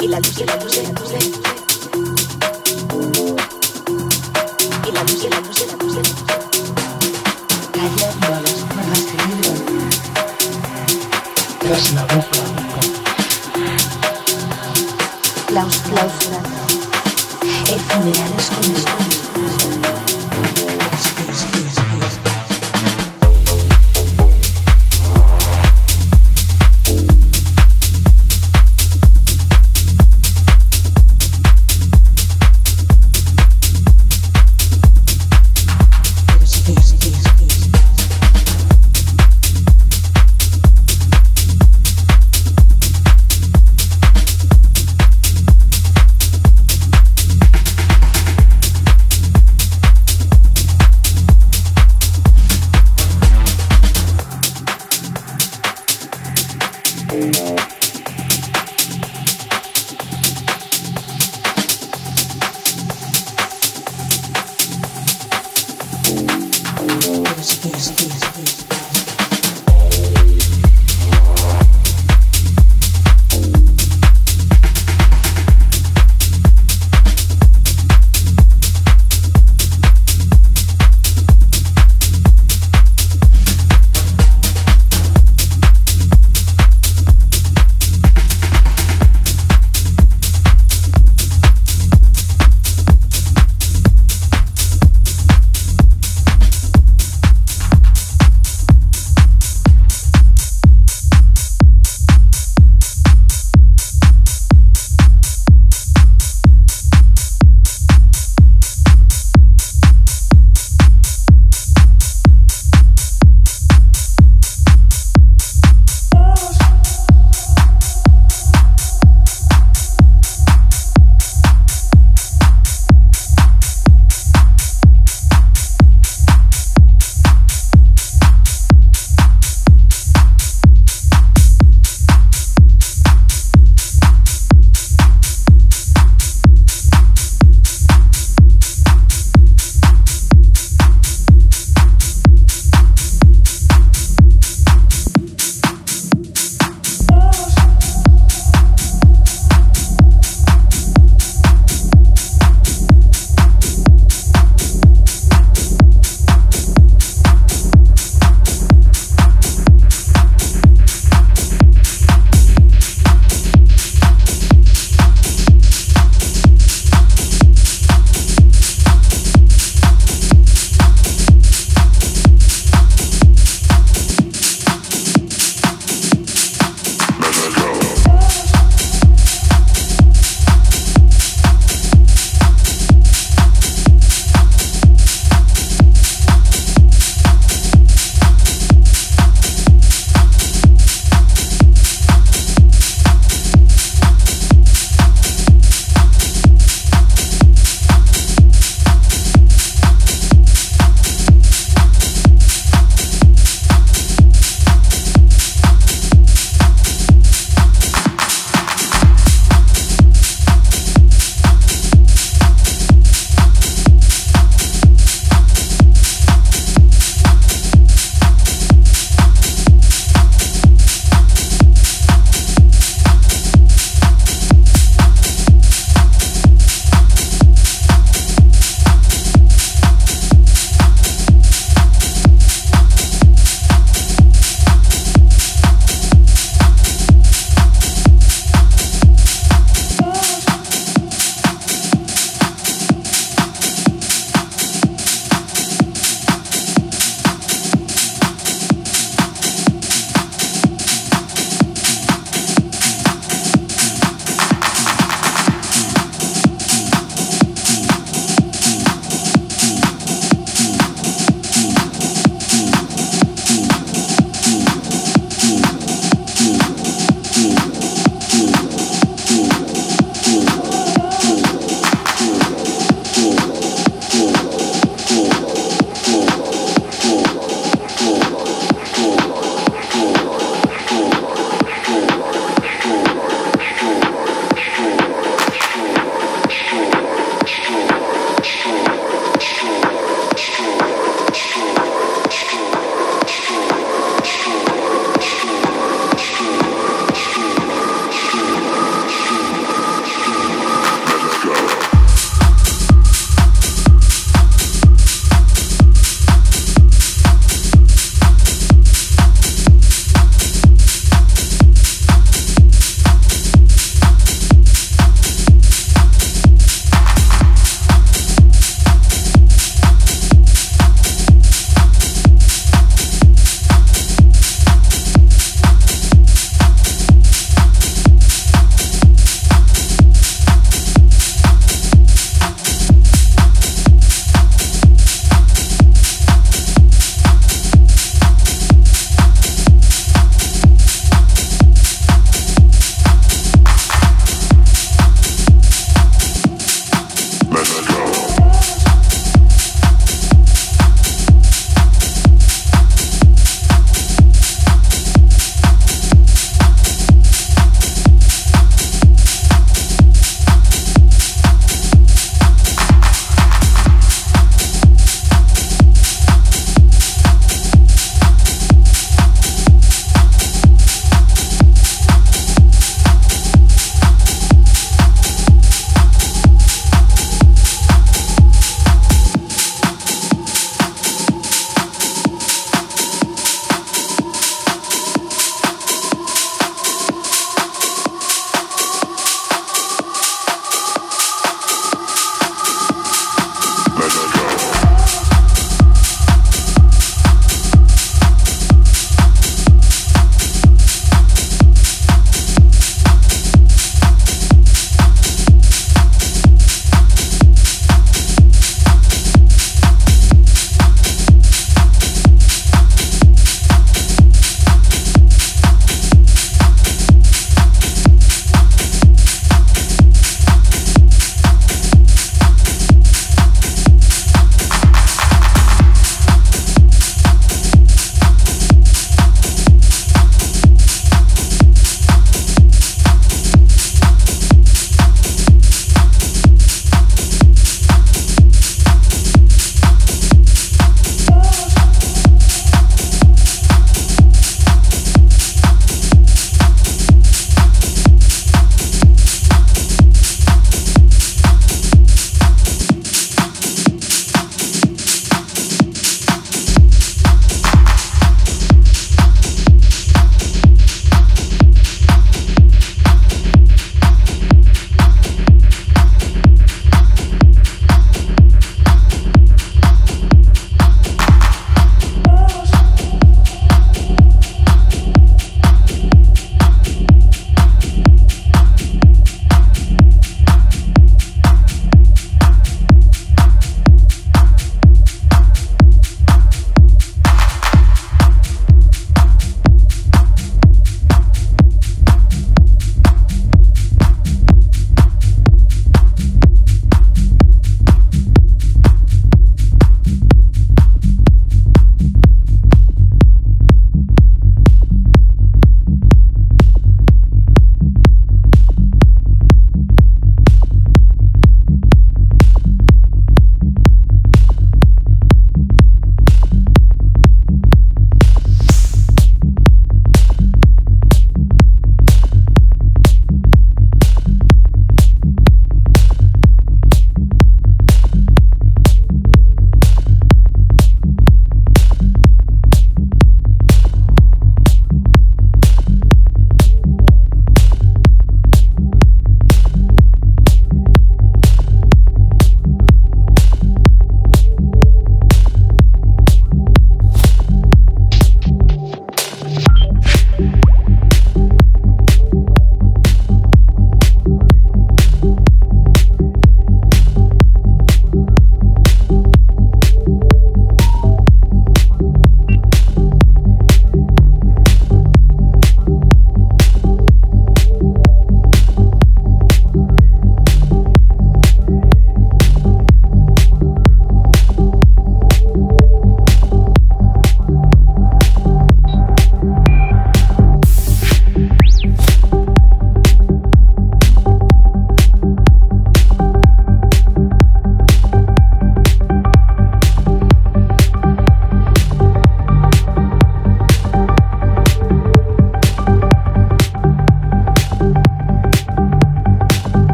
y la luz